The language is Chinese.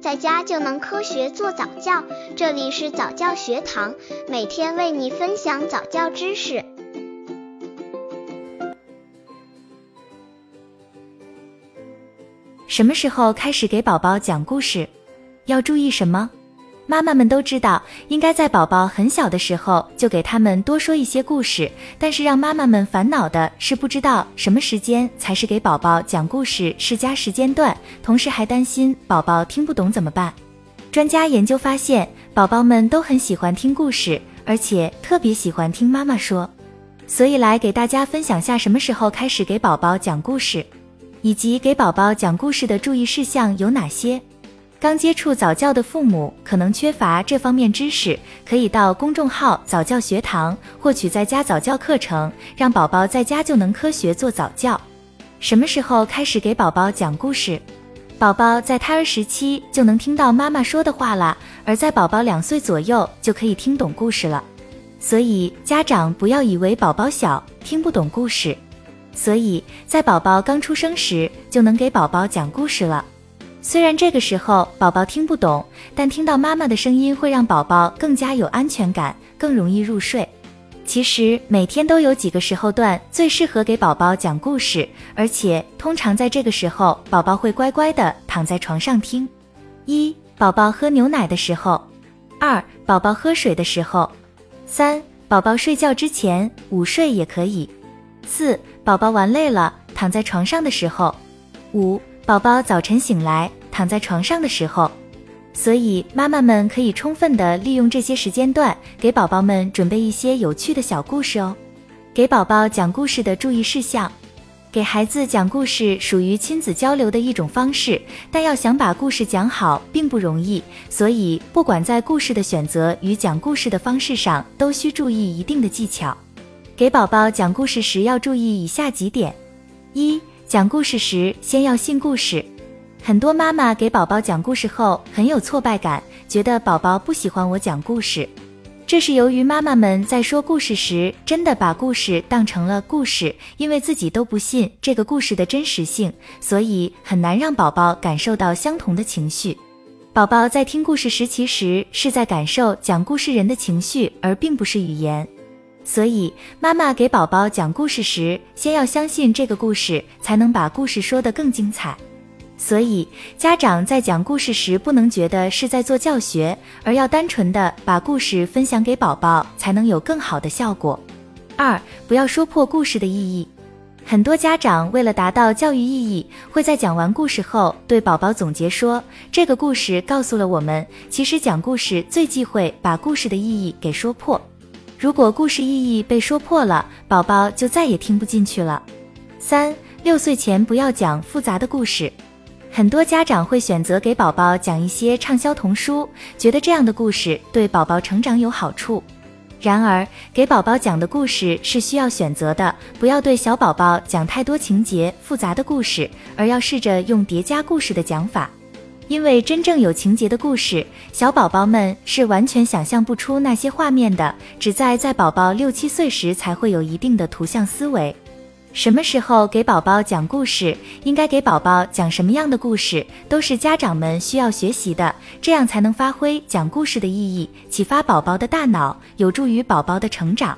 在家就能科学做早教。这里是早教学堂，每天为你分享早教知识。什么时候开始给宝宝讲故事？要注意什么？妈妈们都知道，应该在宝宝很小的时候就给他们多说一些故事。但是让妈妈们烦恼的是，不知道什么时间才是给宝宝讲故事适佳时间段，同时还担心宝宝听不懂怎么办。专家研究发现，宝宝们都很喜欢听故事，而且特别喜欢听妈妈说。所以来给大家分享下什么时候开始给宝宝讲故事，以及给宝宝讲故事的注意事项有哪些。刚接触早教的父母可能缺乏这方面知识，可以到公众号早教学堂获取在家早教课程，让宝宝在家就能科学做早教。什么时候开始给宝宝讲故事？宝宝在胎儿时期就能听到妈妈说的话了，而在宝宝两岁左右就可以听懂故事了。所以家长不要以为宝宝小听不懂故事，所以在宝宝刚出生时就能给宝宝讲故事了。虽然这个时候宝宝听不懂，但听到妈妈的声音会让宝宝更加有安全感，更容易入睡。其实每天都有几个时候段最适合给宝宝讲故事，而且通常在这个时候，宝宝会乖乖的躺在床上听。一、宝宝喝牛奶的时候；二、宝宝喝水的时候；三、宝宝睡觉之前，午睡也可以；四、宝宝玩累了躺在床上的时候；五。宝宝早晨醒来躺在床上的时候，所以妈妈们可以充分的利用这些时间段，给宝宝们准备一些有趣的小故事哦。给宝宝讲故事的注意事项：给孩子讲故事属于亲子交流的一种方式，但要想把故事讲好并不容易，所以不管在故事的选择与讲故事的方式上，都需注意一定的技巧。给宝宝讲故事时要注意以下几点：一。讲故事时，先要信故事。很多妈妈给宝宝讲故事后，很有挫败感，觉得宝宝不喜欢我讲故事。这是由于妈妈们在说故事时，真的把故事当成了故事，因为自己都不信这个故事的真实性，所以很难让宝宝感受到相同的情绪。宝宝在听故事时，其实是在感受讲故事人的情绪，而并不是语言。所以，妈妈给宝宝讲故事时，先要相信这个故事，才能把故事说得更精彩。所以，家长在讲故事时，不能觉得是在做教学，而要单纯的把故事分享给宝宝，才能有更好的效果。二，不要说破故事的意义。很多家长为了达到教育意义，会在讲完故事后对宝宝总结说：“这个故事告诉了我们，其实讲故事最忌讳把故事的意义给说破。”如果故事意义被说破了，宝宝就再也听不进去了。三六岁前不要讲复杂的故事，很多家长会选择给宝宝讲一些畅销童书，觉得这样的故事对宝宝成长有好处。然而，给宝宝讲的故事是需要选择的，不要对小宝宝讲太多情节复杂的故事，而要试着用叠加故事的讲法。因为真正有情节的故事，小宝宝们是完全想象不出那些画面的，只在在宝宝六七岁时才会有一定的图像思维。什么时候给宝宝讲故事，应该给宝宝讲什么样的故事，都是家长们需要学习的，这样才能发挥讲故事的意义，启发宝宝的大脑，有助于宝宝的成长。